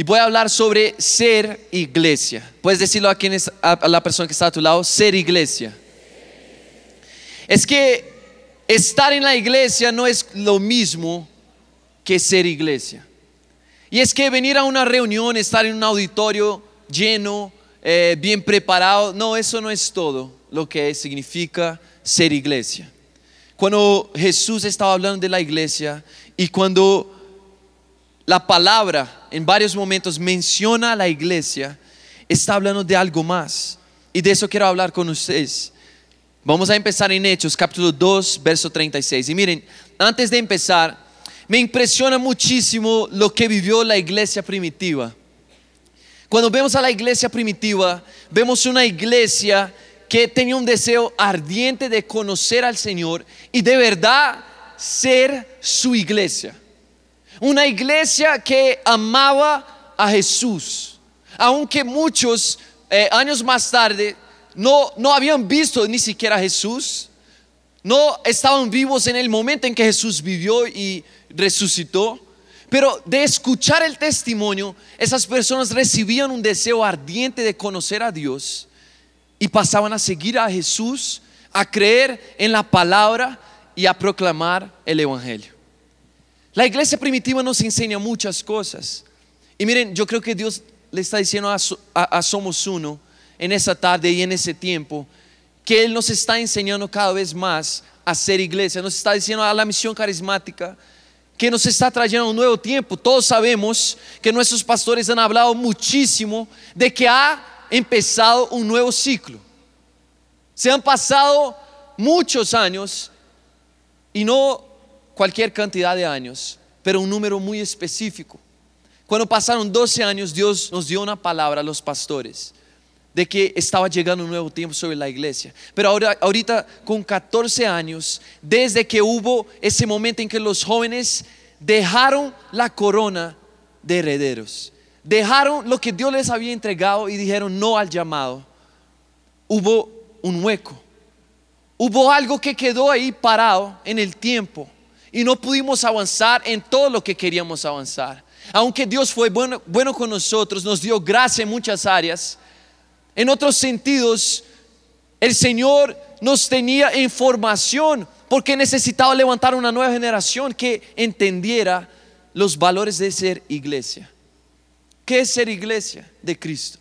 Y voy a hablar sobre ser iglesia. Puedes decirlo a, quien es, a la persona que está a tu lado, ser iglesia. Es que estar en la iglesia no es lo mismo que ser iglesia. Y es que venir a una reunión, estar en un auditorio lleno, eh, bien preparado, no, eso no es todo lo que significa ser iglesia. Cuando Jesús estaba hablando de la iglesia y cuando la palabra en varios momentos menciona a la iglesia, está hablando de algo más. Y de eso quiero hablar con ustedes. Vamos a empezar en Hechos, capítulo 2, verso 36. Y miren, antes de empezar, me impresiona muchísimo lo que vivió la iglesia primitiva. Cuando vemos a la iglesia primitiva, vemos una iglesia que tenía un deseo ardiente de conocer al Señor y de verdad ser su iglesia. Una iglesia que amaba a Jesús, aunque muchos eh, años más tarde no, no habían visto ni siquiera a Jesús, no estaban vivos en el momento en que Jesús vivió y resucitó. Pero de escuchar el testimonio, esas personas recibían un deseo ardiente de conocer a Dios y pasaban a seguir a Jesús, a creer en la palabra y a proclamar el Evangelio. La iglesia primitiva nos enseña muchas cosas. Y miren, yo creo que Dios le está diciendo a, Somos Uno en esa tarde y en ese tiempo que Él nos está enseñando cada vez más a ser iglesia. Nos está diciendo a la misión carismática que nos está trayendo un nuevo tiempo. Todos sabemos que nuestros pastores han hablado muchísimo de que ha empezado un nuevo ciclo. Se han pasado muchos años y no cualquier cantidad de años, pero un número muy específico. Cuando pasaron 12 años, Dios nos dio una palabra a los pastores de que estaba llegando un nuevo tiempo sobre la iglesia. Pero ahora, ahorita con 14 años, desde que hubo ese momento en que los jóvenes dejaron la corona de herederos, dejaron lo que Dios les había entregado y dijeron no al llamado, hubo un hueco, hubo algo que quedó ahí parado en el tiempo y no pudimos avanzar en todo lo que queríamos avanzar. Aunque Dios fue bueno, con nosotros, nos dio gracia en muchas áreas, en otros sentidos, el Señor nos tenía información porque necesitaba levantar una nueva generación que entendiera los valores de ser iglesia. ¿Qué es ser iglesia de Cristo?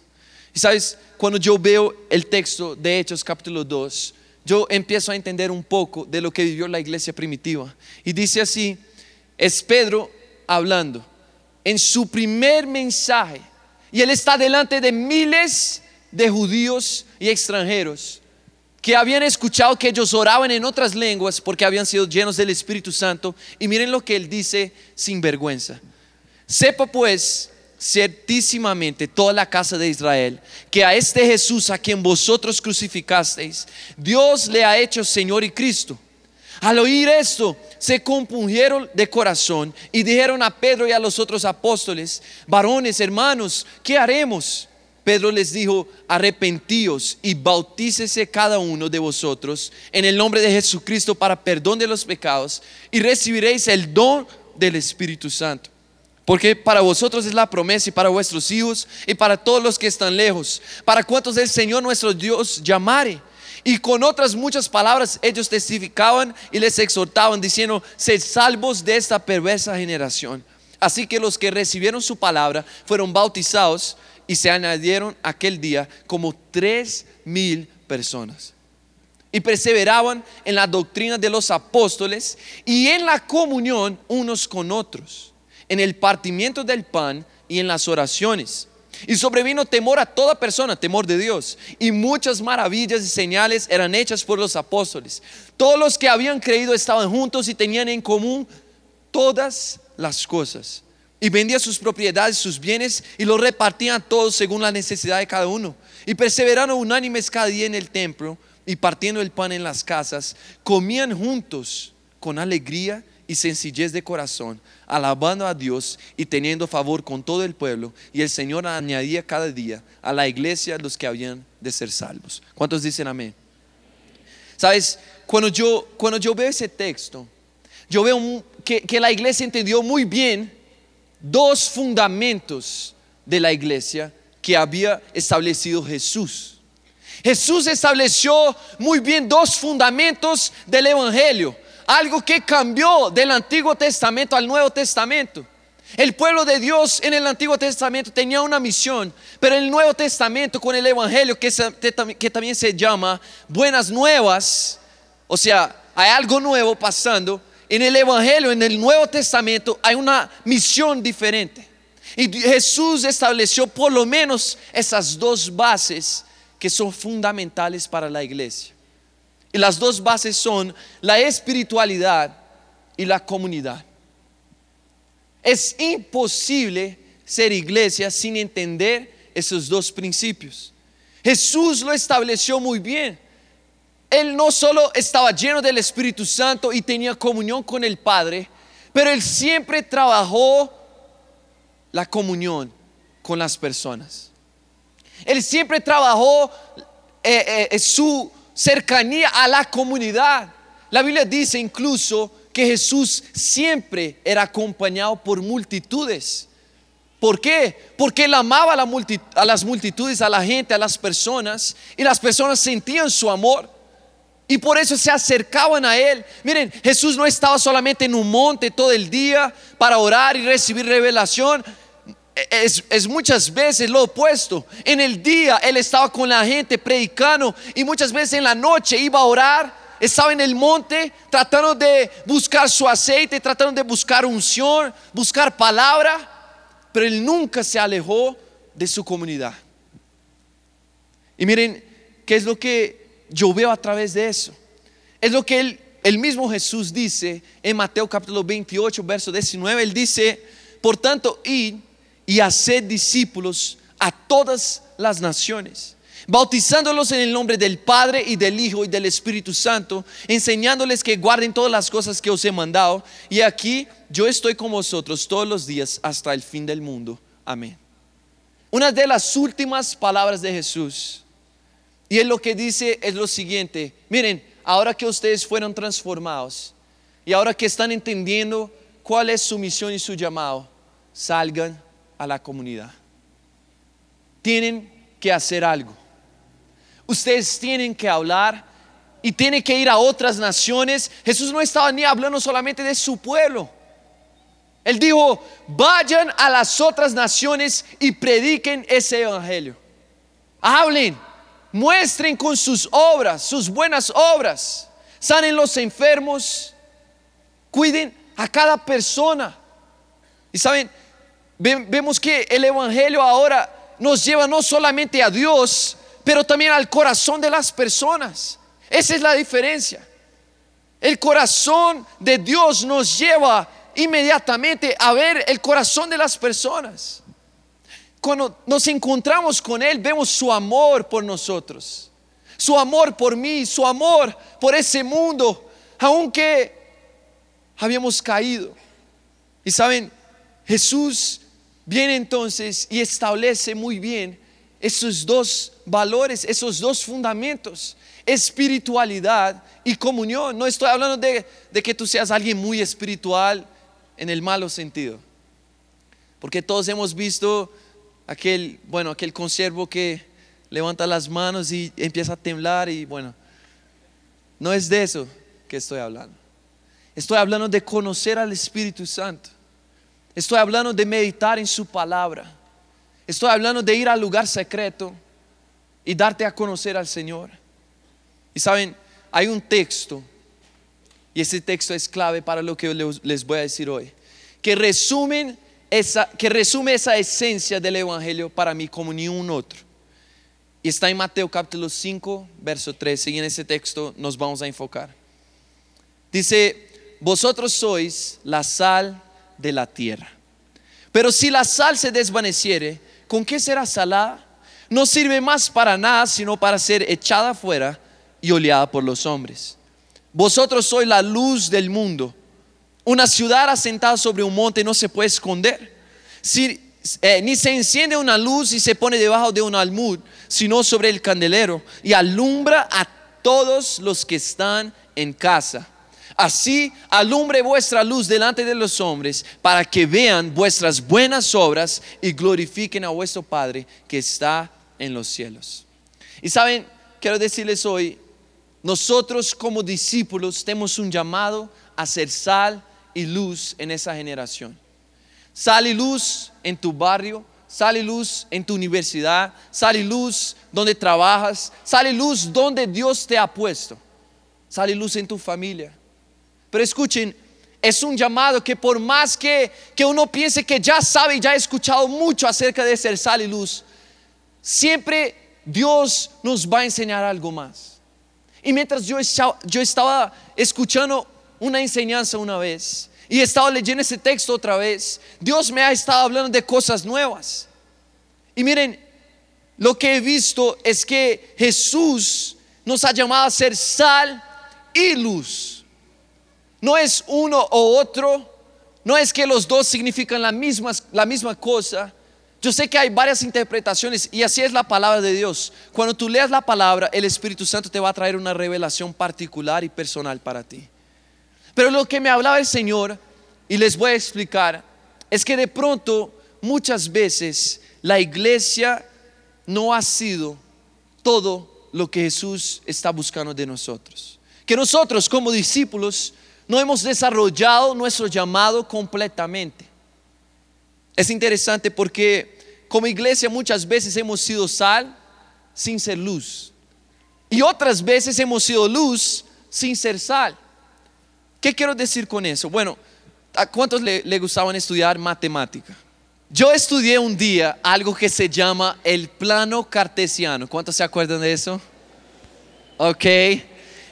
Y sabes, cuando yo veo el texto de Hechos capítulo 2, yo empiezo a entender un poco de lo que vivió la iglesia primitiva. Y dice así, es Pedro hablando en su primer mensaje. Y él está delante de miles de judíos y extranjeros que habían escuchado que ellos oraban en otras lenguas porque habían sido llenos del Espíritu Santo. Y miren lo que él dice sin vergüenza. Sepa pues ciertísimamente toda la casa de Israel, que a este Jesús a quien vosotros crucificasteis, Dios le ha hecho Señor y Cristo. Al oír esto, se compungieron de corazón y dijeron a Pedro y a los otros apóstoles, varones, hermanos, ¿qué haremos? Pedro les dijo, arrepentíos y bautícese cada uno de vosotros en el nombre de Jesucristo para perdón de los pecados y recibiréis el don del Espíritu Santo. Porque para vosotros es la promesa y para vuestros hijos y para todos los que están lejos, para cuantos el Señor nuestro Dios llamare. Y con otras muchas palabras ellos testificaban y les exhortaban diciendo, sed salvos de esta perversa generación. Así que los que recibieron su palabra fueron bautizados y se añadieron aquel día como tres mil personas. Y perseveraban en la doctrina de los apóstoles y en la comunión unos con otros en el partimiento del pan y en las oraciones. Y sobrevino temor a toda persona, temor de Dios. Y muchas maravillas y señales eran hechas por los apóstoles. Todos los que habían creído estaban juntos y tenían en común todas las cosas. Y vendían sus propiedades, sus bienes y los repartían todos según la necesidad de cada uno. Y perseveraron unánimes cada día en el templo y partiendo el pan en las casas, comían juntos con alegría y sencillez de corazón, alabando a Dios y teniendo favor con todo el pueblo. Y el Señor añadía cada día a la iglesia los que habían de ser salvos. ¿Cuántos dicen amén? Sabes, cuando yo, cuando yo veo ese texto, yo veo que, que la iglesia entendió muy bien dos fundamentos de la iglesia que había establecido Jesús. Jesús estableció muy bien dos fundamentos del Evangelio, algo que cambió del Antiguo Testamento al Nuevo Testamento. El pueblo de Dios en el Antiguo Testamento tenía una misión, pero en el Nuevo Testamento con el Evangelio que, que también se llama buenas nuevas, o sea, hay algo nuevo pasando, en el Evangelio, en el Nuevo Testamento hay una misión diferente. Y Jesús estableció por lo menos esas dos bases que son fundamentales para la iglesia. Y las dos bases son la espiritualidad y la comunidad. Es imposible ser iglesia sin entender esos dos principios. Jesús lo estableció muy bien. Él no solo estaba lleno del Espíritu Santo y tenía comunión con el Padre, pero él siempre trabajó la comunión con las personas. Él siempre trabajó eh, eh, su cercanía a la comunidad. La Biblia dice incluso que Jesús siempre era acompañado por multitudes. ¿Por qué? Porque él amaba a, las multitudes, a la gente, a las personas, y las personas sentían su amor. Y por eso se acercaban a Él. Miren, Jesús no estaba solamente en un monte todo el día para orar y recibir revelación es, muchas veces lo opuesto. En el día él estaba con la gente predicando y muchas veces en la noche iba a orar. Estaba en el monte tratando de buscar su aceite, tratando de buscar unción, buscar palabra, pero él nunca se alejó de su comunidad. Y miren, ¿qué es lo que yo veo a través de eso? Es lo que el mismo Jesús dice en Mateo capítulo 28, verso 19. Él dice, por tanto, id y hacer discípulos a todas las naciones, bautizándolos en el nombre del Padre y del Hijo y del Espíritu Santo, enseñándoles que guarden todas las cosas que os he mandado. Y aquí yo estoy con vosotros todos los días hasta el fin del mundo. Amén. Una de las últimas palabras de Jesús. Y él lo que dice es lo siguiente. Miren, ahora que ustedes fueron transformados y ahora que están entendiendo cuál es su misión y su llamado, salgan a la comunidad. Tienen que hacer algo. Ustedes tienen que hablar y tienen que ir a otras naciones. Jesús no estaba ni hablando solamente de su pueblo. Él dijo, vayan a las otras naciones y prediquen ese evangelio. Hablen, muestren con sus obras, sus buenas obras. Sanen los enfermos, cuiden a cada persona. Y saben, vemos que el Evangelio ahora nos lleva no solamente a Dios, pero también al corazón de las personas. Esa es la diferencia. El corazón de Dios nos lleva inmediatamente a ver el corazón de las personas. Cuando nos encontramos con Él, vemos su amor por nosotros, su amor por mí, su amor por ese mundo, aunque habíamos caído. Y saben, Jesús viene entonces y establece muy bien esos dos valores, esos dos fundamentos, espiritualidad y comunión. No estoy hablando de, que tú seas alguien muy espiritual en el malo sentido, porque todos hemos visto aquel, bueno, aquel conservo que levanta las manos y empieza a temblar y bueno, no es de eso que estoy hablando. Estoy hablando de conocer al Espíritu Santo. Estoy hablando de meditar en su palabra. Estoy hablando de ir al lugar secreto y darte a conocer al Señor. Y saben, hay un texto, y ese texto es clave para lo que les voy a decir hoy, que, resumen esa, que resume esa esencia del Evangelio para mí como ni un otro. Y está en Mateo capítulo 5, verso 13, y en ese texto nos vamos a enfocar. Dice, vosotros sois la sal de la tierra. Pero si la sal se desvaneciere, ¿con qué será salada? No sirve más para nada, sino para ser echada fuera y oleada por los hombres. Vosotros sois la luz del mundo. Una ciudad asentada sobre un monte no se puede esconder. Eh, ni se enciende una luz y se pone debajo de un almud, sino sobre el candelero y alumbra a todos los que están en casa. Así alumbre vuestra luz delante de los hombres, para que vean vuestras buenas obras y glorifiquen a vuestro Padre que está en los cielos. Y saben, quiero decirles hoy, nosotros como discípulos tenemos un llamado a ser sal y luz en esa generación. Sal y luz en tu barrio, sal y luz en tu universidad, sal y luz donde trabajas, sal y luz donde Dios te ha puesto, sal y luz en tu familia. Pero escuchen, es un llamado que por más que, que uno piense que ya sabe y ya ha escuchado mucho acerca de ser sal y luz, siempre Dios nos va a enseñar algo más. Y mientras yo, yo estaba escuchando una enseñanza una vez y estaba leyendo ese texto otra vez, Dios me ha estado hablando de cosas nuevas. Y miren, lo que he visto es que Jesús nos ha llamado a ser sal y luz. No es uno o otro, no es que los dos significan la misma, la misma cosa. Yo sé que hay varias interpretaciones y así es la palabra de Dios. Cuando tú leas la palabra, el Espíritu Santo te va a traer una revelación particular y personal para ti. Pero lo que me hablaba el Señor, y les voy a explicar, es que de pronto muchas veces la iglesia no ha sido todo lo que Jesús está buscando de nosotros. Que nosotros como discípulos no hemos desarrollado nuestro llamado completamente. Es interesante porque como iglesia muchas veces hemos sido sal sin ser luz. Y otras veces hemos sido luz sin ser sal. ¿Qué quiero decir con eso? Bueno, ¿a cuántos le, le gustaban estudiar matemática? Yo estudié un día algo que se llama el plano cartesiano. ¿Cuántos se acuerdan de eso? Ok.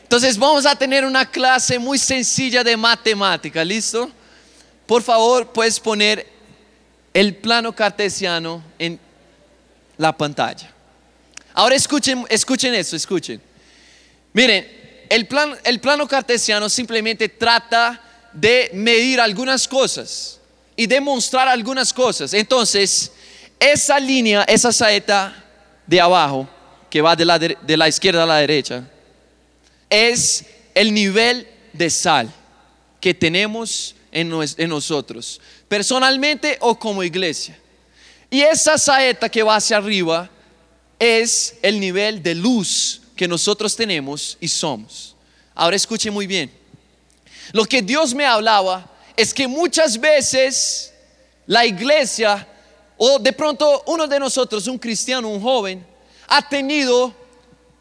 Entonces vamos a tener una clase muy sencilla de matemática, ¿listo? Por favor, puedes poner el plano cartesiano en la pantalla. Ahora escuchen, escuchen eso, escuchen. Miren, el, plan, el plano cartesiano simplemente trata de medir algunas cosas y demostrar algunas cosas. Entonces, esa línea, esa saeta de abajo, que va de la, de la izquierda a la derecha, es el nivel de sal que tenemos en, en nosotros, personalmente o como iglesia. Y esa saeta que va hacia arriba es el nivel de luz que nosotros tenemos y somos. Ahora escuche muy bien. Lo que Dios me hablaba es que muchas veces la iglesia o de pronto uno de nosotros, un cristiano, un joven, ha tenido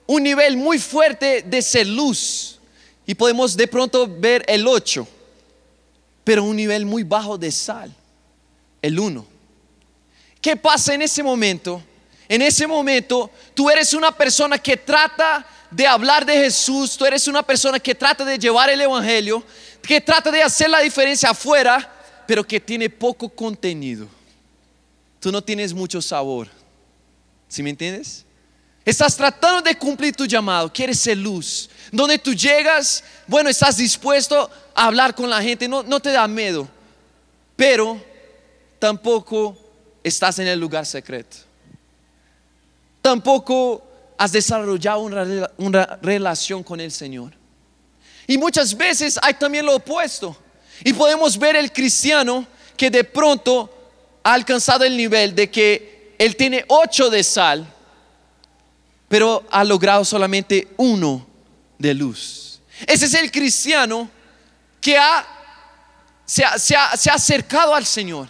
un nivel muy fuerte de ser luz y podemos de pronto ver el 8, pero un nivel muy bajo de sal, el 1. ¿Qué pasa en ese momento? En ese momento tú eres una persona que trata de hablar de Jesús, tú eres una persona que trata de llevar el Evangelio, que trata de hacer la diferencia afuera, pero que tiene poco contenido. Tú no tienes mucho sabor. ¿Sí me entiendes? Estás tratando de cumplir tu llamado, quieres ser luz. Donde tú llegas, bueno, estás dispuesto a hablar con la gente, no, no te da miedo, pero tampoco estás en el lugar secreto. Tampoco has desarrollado una, una relación con el Señor. Y muchas veces hay también lo opuesto. Y podemos ver el cristiano que de pronto ha alcanzado el nivel de que él tiene ocho de sal, pero ha logrado solamente uno de luz. Ese es el cristiano que ha, se, se ha acercado al Señor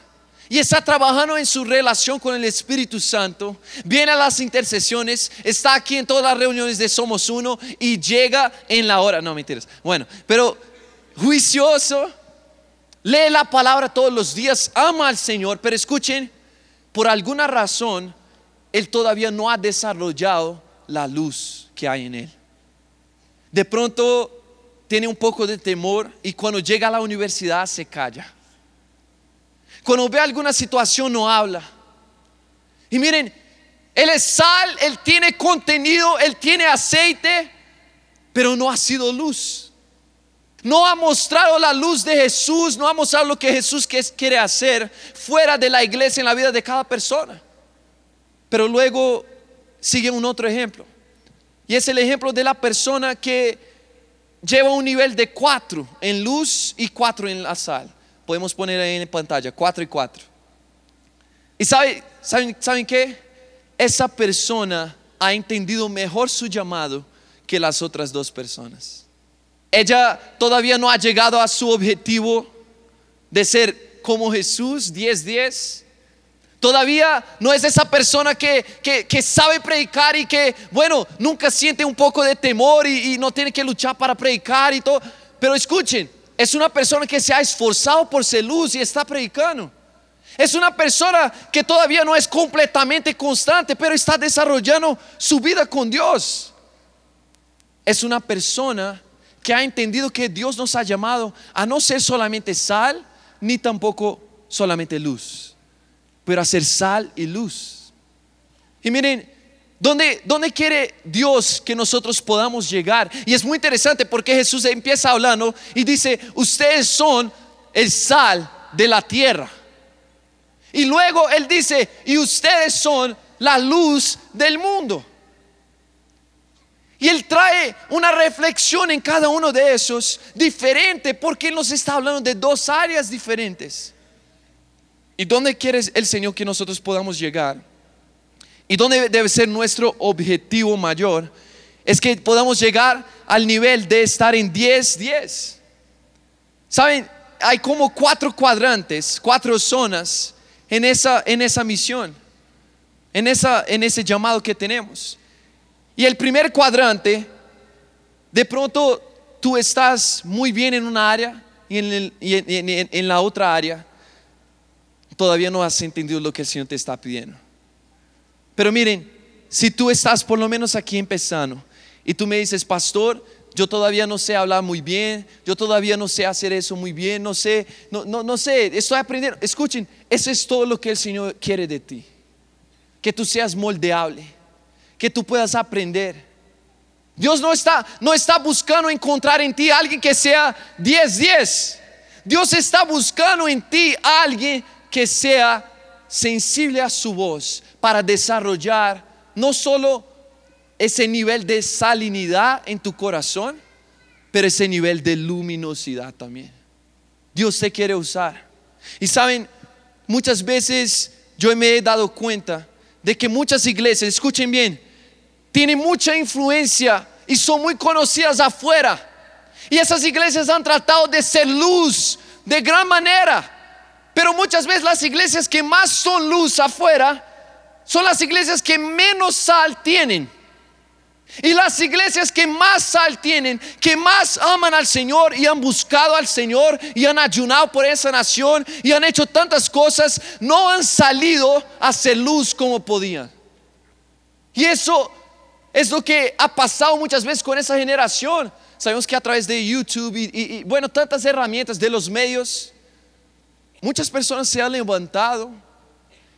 y está trabajando en su relación con el Espíritu Santo, viene a las intercesiones, está aquí en todas las reuniones de Somos Uno y llega en la hora, no mentiras, bueno, pero juicioso, lee la palabra todos los días, ama al Señor, pero escuchen, por alguna razón, Él todavía no ha desarrollado la luz que hay en Él. De pronto tiene un poco de temor y cuando llega a la universidad se calla cuando ve alguna situación no habla. Y miren, Él es sal, Él tiene contenido, Él tiene aceite, pero no ha sido luz. No ha mostrado la luz de Jesús, no ha mostrado lo que Jesús quiere hacer fuera de la iglesia en la vida de cada persona. Pero luego sigue un otro ejemplo. Y es el ejemplo de la persona que lleva un nivel de 4 en luz y 4 en la sal. Podemos poner ahí en pantalla, 4 y 4. ¿Y sabe, saben, saben qué? Esa persona ha entendido mejor su llamado que las otras dos personas. Ella todavía no ha llegado a su objetivo de ser como Jesús, 10-10. Todavía no es esa persona que, que, sabe predicar y que, bueno, nunca siente un poco de temor y, y no tiene que luchar para predicar y todo. Pero escuchen, es una persona que se ha esforzado por ser luz y está predicando. Es una persona que todavía no es completamente constante, pero está desarrollando su vida con Dios. Es una persona que ha entendido que Dios nos ha llamado a no ser solamente sal, ni tampoco solamente luz, pero a ser sal y luz. Y miren, ¿Dónde, ¿Dónde, quiere Dios que nosotros podamos llegar? Y es muy interesante porque Jesús empieza hablando y dice, ustedes son el sal de la tierra. Y luego Él dice, y ustedes son la luz del mundo. Y Él trae una reflexión en cada uno de esos diferente porque Él nos está hablando de dos áreas diferentes. ¿Y dónde quiere el Señor que nosotros podamos llegar? ¿Y dónde debe ser nuestro objetivo mayor? Es que podamos llegar al nivel de estar en 10, 10. ¿Saben? Hay como cuatro cuadrantes, cuatro zonas en esa, en esa misión, en, esa, en ese llamado que tenemos. Y el primer cuadrante, de pronto tú estás muy bien en una área y en, en, la otra área todavía no has entendido lo que el Señor te está pidiendo. Pero miren, si tú estás por lo menos aquí empezando y tú me dices, pastor, yo todavía no sé hablar muy bien, yo todavía no sé hacer eso muy bien, no sé, no, no, no sé, estoy aprendiendo. Escuchen, eso es todo lo que el Señor quiere de ti. Que tú seas moldeable, que tú puedas aprender. Dios no está, no está buscando encontrar en ti alguien que sea 10-10. Dios está buscando en ti alguien que sea sensible a su voz para desarrollar no solo ese nivel de salinidad en tu corazón, pero ese nivel de luminosidad también. Dios te quiere usar. Y saben, muchas veces yo me he dado cuenta de que muchas iglesias, escuchen bien, tienen mucha influencia y son muy conocidas afuera. Y esas iglesias han tratado de ser luz de gran manera. Pero muchas veces las iglesias que más son luz afuera son las iglesias que menos sal tienen. Y las iglesias que más sal tienen, que más aman al Señor y han buscado al Señor y han ayunado por esa nación y han hecho tantas cosas, no han salido a hacer luz como podían. Y eso es lo que ha pasado muchas veces con esa generación. Sabemos que a través de YouTube y, y bueno, tantas herramientas de los medios, muchas personas se han levantado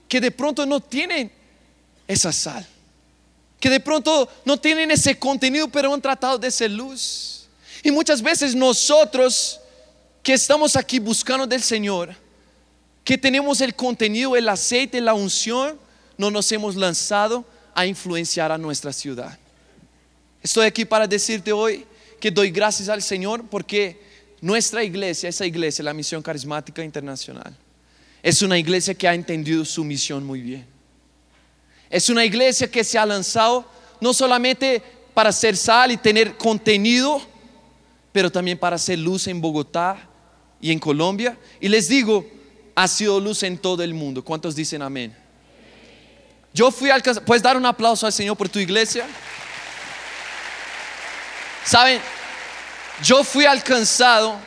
que de pronto no tienen esa sal que de pronto no tienen ese contenido, pero han tratado de ser luz. Y muchas veces nosotros que estamos aquí buscando del Señor, que tenemos el contenido, el aceite, la unción, no nos hemos lanzado a influenciar a nuestra ciudad. Estoy aquí para decirte hoy que doy gracias al Señor porque nuestra iglesia, esa iglesia, la Misión Carismática Internacional, es una iglesia que ha entendido su misión muy bien es una iglesia que se ha lanzado no solamente para ser sal y tener contenido, pero también para hacer luz en Bogotá y en Colombia. Y les digo, ha sido luz en todo el mundo. ¿Cuántos dicen amén? Yo fui alcanzado, puedes dar un aplauso al Señor por tu iglesia. Saben, yo fui alcanzado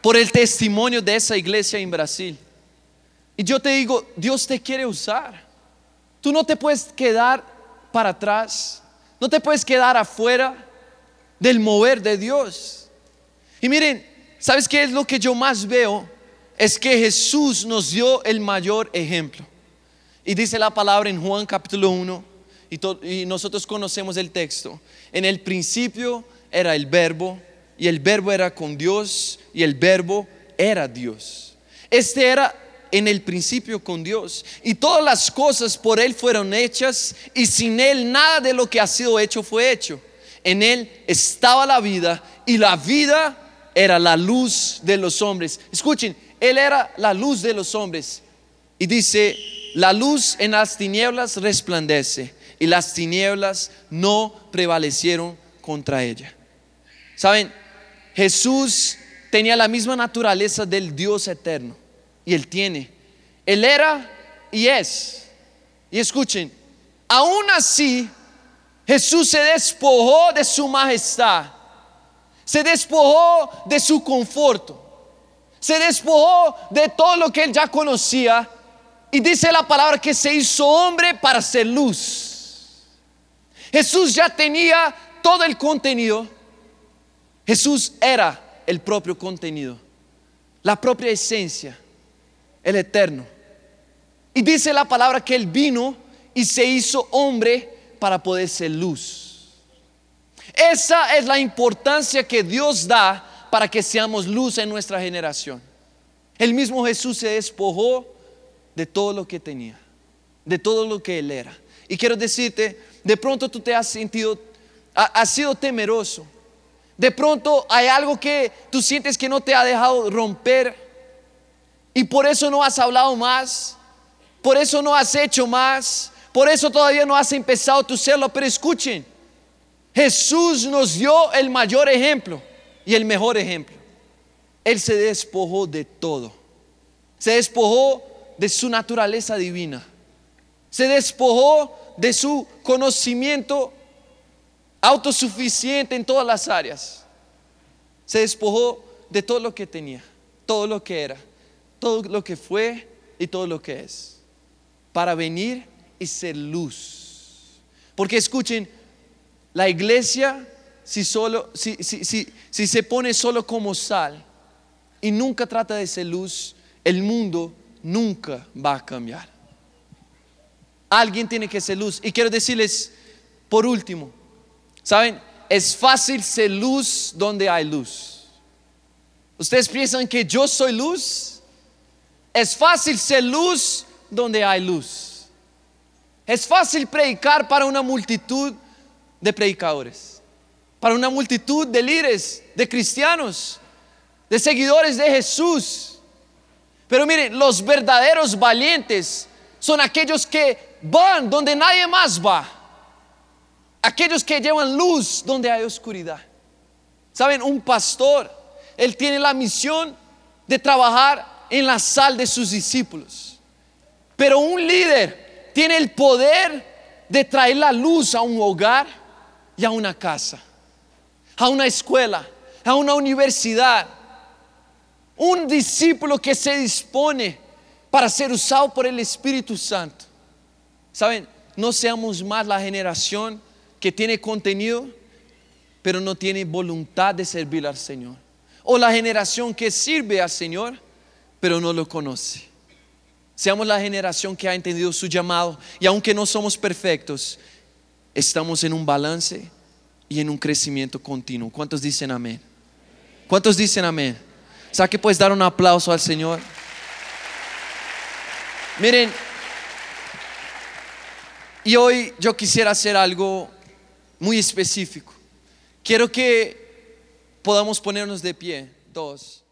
por el testimonio de esa iglesia en Brasil. Y yo te digo, Dios te quiere usar. Tú no te puedes quedar para atrás, no te puedes quedar afuera del mover de Dios. Y miren, ¿sabes qué es lo que yo más veo? Es que Jesús nos dio el mayor ejemplo. Y dice la palabra en Juan capítulo 1, y, y nosotros conocemos el texto. En el principio era el verbo, y el verbo era con Dios, y el verbo era Dios. Este era en el principio con Dios. Y todas las cosas por Él fueron hechas y sin Él nada de lo que ha sido hecho fue hecho. en Él estaba la vida y la vida era la luz de los hombres. Escuchen, Él era la luz de los hombres. Y dice, la luz en las tinieblas resplandece y las tinieblas no prevalecieron contra ella. ¿Saben? Jesús tenía la misma naturaleza del Dios eterno y Él tiene. Él era y es. Y escuchen, aún así Jesús se despojó de su majestad, se despojó de su conforto, se despojó de todo lo que él ya conocía y dice la palabra que se hizo hombre para ser luz. Jesús ya tenía todo el contenido. Jesús era el propio contenido, la propia esencia, el eterno. Y dice la palabra que él vino y se hizo hombre para poder ser luz. Esa es la importancia que Dios da para que seamos luz en nuestra generación. El mismo Jesús se despojó de todo lo que tenía, de todo lo que él era. Y quiero decirte, de pronto tú te has sentido, has sido temeroso. De pronto hay algo que tú sientes que no te ha dejado romper y por eso no has hablado más, por eso no has hecho más, por eso todavía no has empezado tu celo, pero escuchen, Jesús nos dio el mayor ejemplo y el mejor ejemplo. Él se despojó de todo. Se despojó de su naturaleza divina. Se despojó de su conocimiento autosuficiente en todas las áreas. Se despojó de todo lo que tenía, todo lo que era, todo lo que fue y todo lo que es, para venir y ser luz. Porque escuchen, la iglesia, si, solo, si, si se pone solo como sal y nunca trata de ser luz, el mundo nunca va a cambiar. Alguien tiene que ser luz. Y quiero decirles, por último, ¿saben? Es fácil ser luz donde hay luz. ¿Ustedes piensan que yo soy luz? Es fácil ser luz donde hay luz. Es fácil predicar para una multitud de predicadores, para una multitud de líderes, de cristianos, de seguidores de Jesús. Pero miren, los verdaderos valientes son aquellos que van donde nadie más va. Aquellos que llevan luz donde hay oscuridad. Saben, un pastor, él tiene la misión de trabajar en la sal de sus discípulos. Pero un líder tiene el poder de traer la luz a un hogar y a una casa, a una escuela, a una universidad. Un discípulo que se dispone para ser usado por el Espíritu Santo. Saben, no seamos más la generación que tiene contenido, pero no tiene voluntad de servir al Señor. O la generación que sirve al Señor, pero no lo conoce. Seamos la generación que ha entendido su llamado y aunque no somos perfectos, estamos en un balance y en un crecimiento continuo. ¿Cuántos dicen amén? ¿Cuántos dicen amén? ¿Sabes que puedes dar un aplauso al Señor? Miren, y hoy yo quisiera hacer algo muy específico. Quiero que podamos ponernos de pie, dos.